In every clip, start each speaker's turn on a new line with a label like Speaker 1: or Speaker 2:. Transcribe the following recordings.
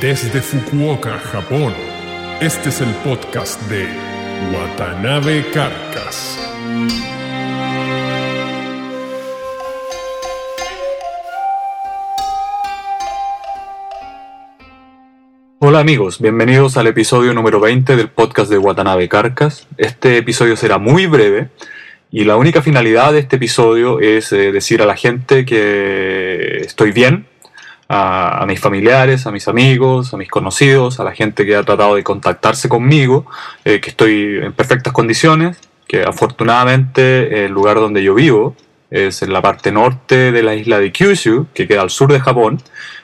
Speaker 1: Desde Fukuoka, Japón, este es el podcast de Watanabe Carcas.
Speaker 2: Hola amigos, bienvenidos al episodio número 20 del podcast de Watanabe Carcas. Este episodio será muy breve y la única finalidad de este episodio es eh, decir a la gente que estoy bien, a, mis familiares, a mis amigos, a mis conocidos, a la gente que ha tratado de contactarse conmigo, eh, que estoy en perfectas condiciones, que afortunadamente el lugar donde yo vivo es en la parte norte de la isla de Kyushu, que queda al sur de Japón,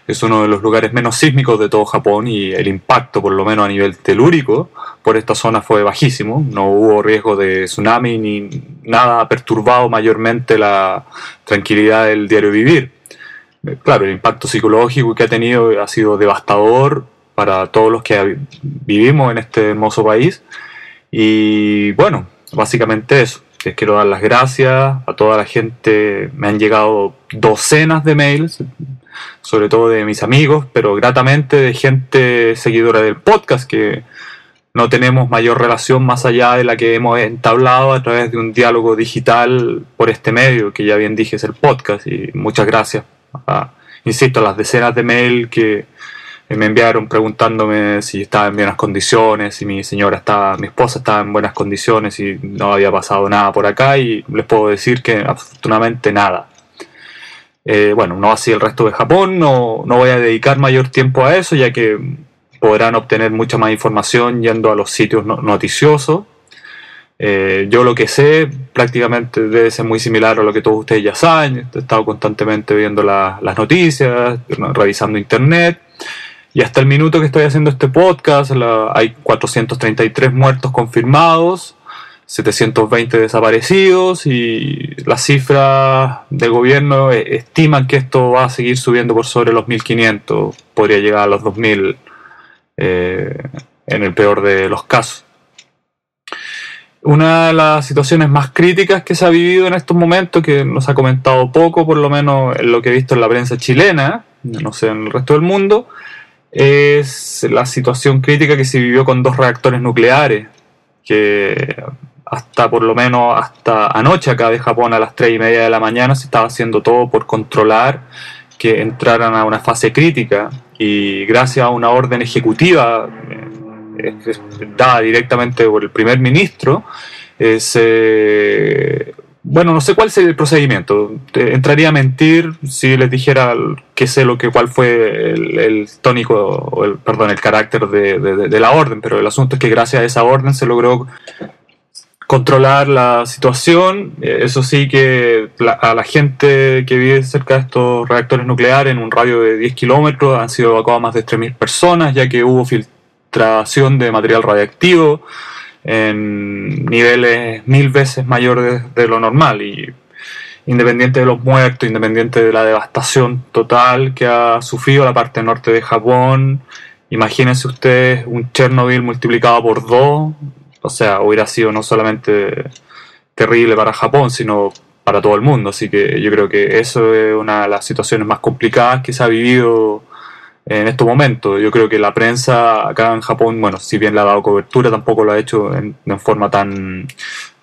Speaker 2: es uno de los lugares menos sísmicos de todo Japón y el impacto, por lo menos a nivel telúrico, por esta zona fue bajísimo. No hubo riesgo de tsunami ni nada perturbado mayormente la tranquilidad del diario vivir. Claro, el impacto psicológico que ha tenido ha sido devastador para todos los que vivimos en este hermoso país. Y bueno, básicamente eso. Les quiero dar las gracias a toda la gente. Me han llegado docenas de mails, sobre todo de mis amigos, pero gratamente de gente seguidora del podcast que no tenemos mayor relación más allá de la que hemos entablado a través de un diálogo digital por este medio, que ya bien dije es el podcast. Y muchas gracias insisto, las decenas de mails que me enviaron preguntándome si estaba en buenas condiciones, si mi señora estaba, mi esposa estaba en buenas condiciones y no había pasado nada por acá y les puedo decir que afortunadamente nada. Eh, bueno, no así el resto de Japón, no, no voy a dedicar mayor tiempo a eso ya que podrán obtener mucha más información yendo a los sitios noticiosos. Eh, yo lo que sé prácticamente debe ser muy similar a lo que todos ustedes ya saben. He estado constantemente viendo la, las noticias, revisando internet. Y hasta el minuto que estoy haciendo este podcast la, hay 433 muertos confirmados, 720 desaparecidos y las cifras del gobierno estiman que esto va a seguir subiendo por sobre los 1500, podría llegar a los 2000 eh, en el peor de los casos. Una de las situaciones más críticas que se ha vivido en estos momentos, que nos ha comentado poco, por lo menos en lo que he visto en la prensa chilena, no sé, en el resto del mundo, es la situación crítica que se vivió con dos reactores nucleares, que hasta por lo menos hasta anoche acá de Japón a las 3 y media de la mañana se estaba haciendo todo por controlar que entraran a una fase crítica. Y gracias a una orden ejecutiva eh, dada directamente por el primer ministro, se bueno, no sé cuál es el procedimiento. Entraría a mentir si les dijera que sé lo que cuál fue el, tónico, o el, perdón, el carácter de, la orden, pero el asunto es que gracias a esa orden se logró controlar la situación. Eso sí que la, a la gente que vive cerca de estos reactores nucleares en un radio de 10 kilómetros han sido evacuadas más de 3.000 personas, ya que hubo filtración de material radiactivo en niveles mil veces mayores de, lo normal y independiente de los muertos, independiente de la devastación total que ha sufrido la parte norte de Japón, imagínense ustedes un Chernobyl multiplicado por dos, o sea, hubiera sido no solamente terrible para Japón, sino para todo el mundo, así que yo creo que eso es una de las situaciones más complicadas que se ha vivido en estos momentos. Yo creo que la prensa acá en Japón, bueno, si bien le ha dado cobertura, tampoco lo ha hecho en, forma tan,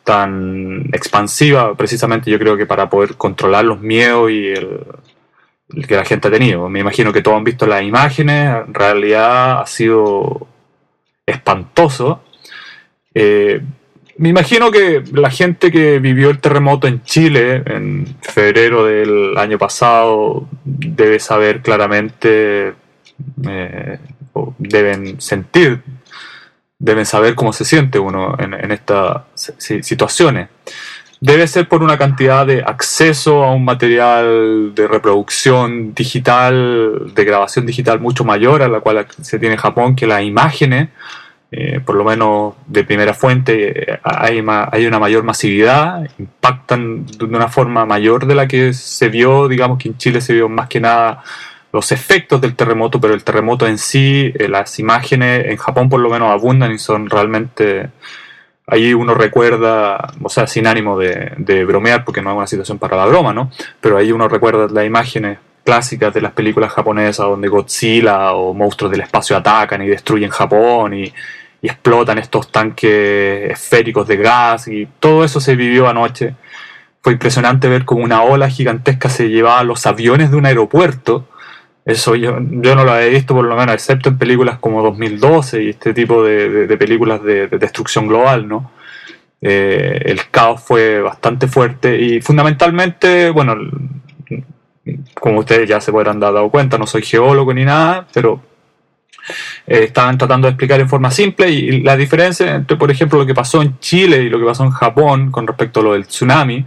Speaker 2: tan expansiva, precisamente yo creo que para poder controlar los miedos y el, el, que la gente ha tenido. Me imagino que todos han visto las imágenes, en realidad ha sido espantoso. Eh, me imagino que la gente que vivió el terremoto en Chile en febrero del año pasado debe saber claramente eh, deben sentir, deben saber cómo se siente uno en, en estas situaciones. Debe ser por una cantidad de acceso a un material de reproducción digital, de grabación digital mucho mayor a la cual se tiene en Japón que las imágenes, eh, por lo menos de primera fuente, hay, hay una mayor masividad, impactan de una forma mayor de la que se vio, digamos que en Chile se vio más que nada los efectos del terremoto, pero el terremoto en sí, eh, las imágenes en Japón por lo menos abundan y son realmente... Ahí uno recuerda, o sea, sin ánimo de, bromear, porque no es una situación para la broma, ¿no? Pero ahí uno recuerda las imágenes clásicas de las películas japonesas donde Godzilla o monstruos del espacio atacan y destruyen Japón y, y explotan estos tanques esféricos de gas y todo eso se vivió anoche. Fue impresionante ver como una ola gigantesca se llevaba los aviones de un aeropuerto. Eso yo, yo no lo había visto por lo menos, excepto en películas como 2012 y este tipo de, de, películas de, de, destrucción global, ¿no? Eh, el caos fue bastante fuerte y fundamentalmente, bueno, como ustedes ya se podrán dar dado cuenta, no soy geólogo ni nada, pero eh, estaban tratando de explicar en forma simple y la diferencia entre, por ejemplo, lo que pasó en Chile y lo que pasó en Japón con respecto a lo del tsunami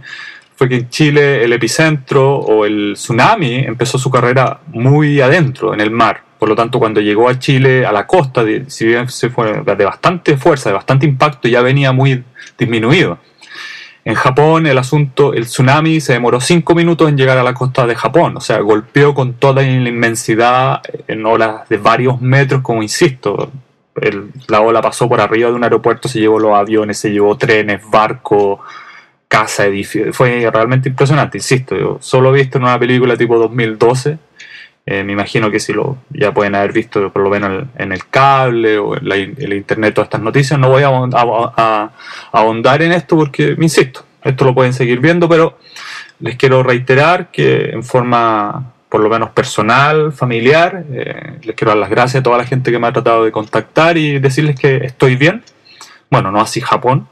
Speaker 2: fue que en Chile el epicentro o el tsunami empezó su carrera muy adentro, en el mar. Por lo tanto, cuando llegó a Chile, a la costa, si bien se fue de bastante fuerza, de bastante impacto, ya venía muy disminuido. En Japón el asunto, el tsunami se demoró cinco minutos en llegar a la costa de Japón, o sea, golpeó con toda la inmensidad en olas de varios metros, como insisto, la ola pasó por arriba de un aeropuerto, se llevó los aviones, se llevó trenes, barcos, casa, edificios, fue realmente impresionante, insisto, yo solo he visto en una película tipo 2012 eh, me imagino que si lo ya pueden haber visto por lo menos en el cable o en, la, el internet todas estas noticias, no voy a, a, a, ahondar en esto porque, me insisto, esto lo pueden seguir viendo, pero les quiero reiterar que en forma por lo menos personal, familiar, eh, les quiero dar las gracias a toda la gente que me ha tratado de contactar y decirles que estoy bien. Bueno, no así Japón,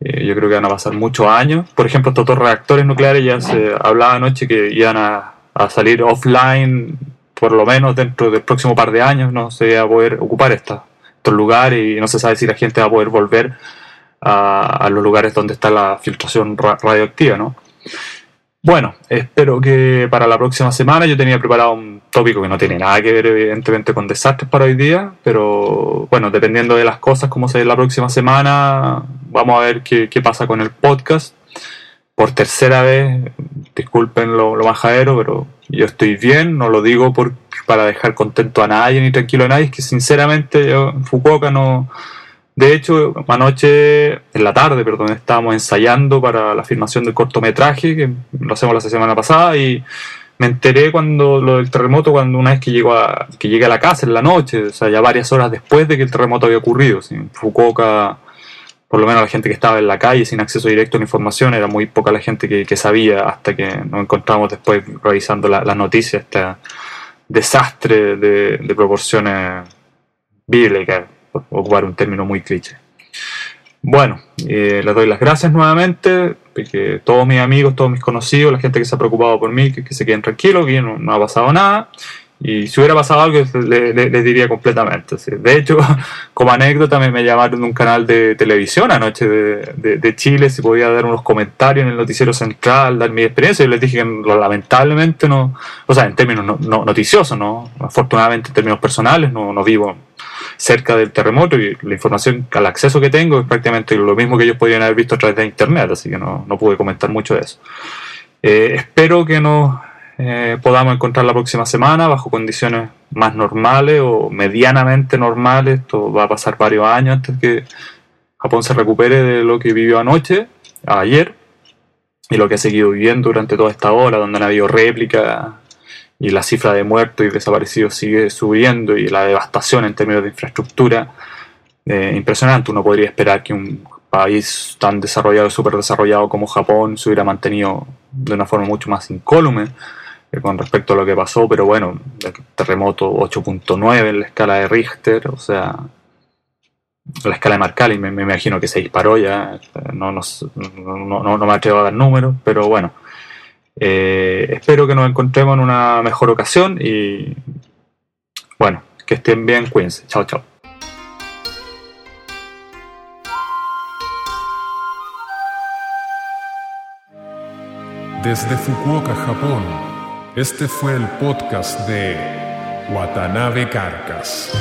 Speaker 2: eh, yo creo que van a pasar muchos años. Por ejemplo, estos dos reactores nucleares ya se hablaba anoche que iban a salir offline, por lo menos dentro del próximo par de años, no se va a poder ocupar esta, estos lugares y no se sabe si la gente va a poder volver a, a los lugares donde está la filtración ra radioactiva, ¿no? Bueno, espero que para la próxima semana yo tenía preparado un tópico que no tiene nada que ver evidentemente con desastres para hoy día, pero bueno, dependiendo de las cosas como se ve la próxima semana, vamos a ver qué, qué pasa con el podcast por tercera vez, disculpen lo, lo, majadero, pero yo estoy bien, no lo digo por, para dejar contento a nadie ni tranquilo a nadie, es que sinceramente yo en Fukuoka no... De hecho, anoche, en la tarde, perdón, estábamos ensayando para la filmación del cortometraje, que lo hacemos la semana pasada, y me enteré cuando lo del terremoto, cuando una vez que, llego a, que llegué a la casa en la noche, o sea, ya varias horas después de que el terremoto había ocurrido. En Fukuoka por lo menos la gente que estaba en la calle sin acceso directo a la información, era muy poca la gente que, sabía hasta que nos encontramos después revisando las la noticias, este desastre de, de proporciones bíblicas, por ocupar un término muy cliché. Bueno, eh, les doy las gracias nuevamente, porque todos mis amigos, todos mis conocidos, la gente que se ha preocupado por mí, que, se queden tranquilos, que no ha pasado nada. Y si hubiera pasado algo, les le, le diría completamente. De hecho, como anécdota, me, me, llamaron de un canal de televisión anoche de, de, Chile si podía dar unos comentarios en el noticiero central, dar mi experiencia. Yo les dije que lamentablemente no, o sea, en términos no, no, noticiosos, ¿no? Afortunadamente en términos personales, no, no vivo cerca del terremoto y la información, al acceso que tengo es prácticamente lo mismo que ellos podían haber visto a través de internet, así que no, no pude comentar mucho de eso. Eh, espero que nos eh, podamos encontrar la próxima semana bajo condiciones más normales o medianamente normales. Esto va a pasar varios años antes que Japón se recupere de lo que vivió anoche, ayer, y lo que ha seguido viviendo durante toda esta hora, donde han habido réplicas y la cifra de muertos y desaparecidos sigue subiendo y la devastación en términos de infraestructura eh, impresionante. Uno podría esperar que un país tan desarrollado súper desarrollado como Japón se hubiera mantenido de una forma mucho más incólume con respecto a lo que pasó, pero bueno, terremoto 8.9 en la escala de Richter, o sea, la escala de Marcali me, imagino que se disparó ya, no, no, no, no me atrevo a dar números, pero bueno, eh, espero que nos encontremos en una mejor ocasión y bueno, que estén bien, cuídense, chao, chao.
Speaker 1: Desde Fukuoka, Japón, este fue el podcast de Watanabe Carcas.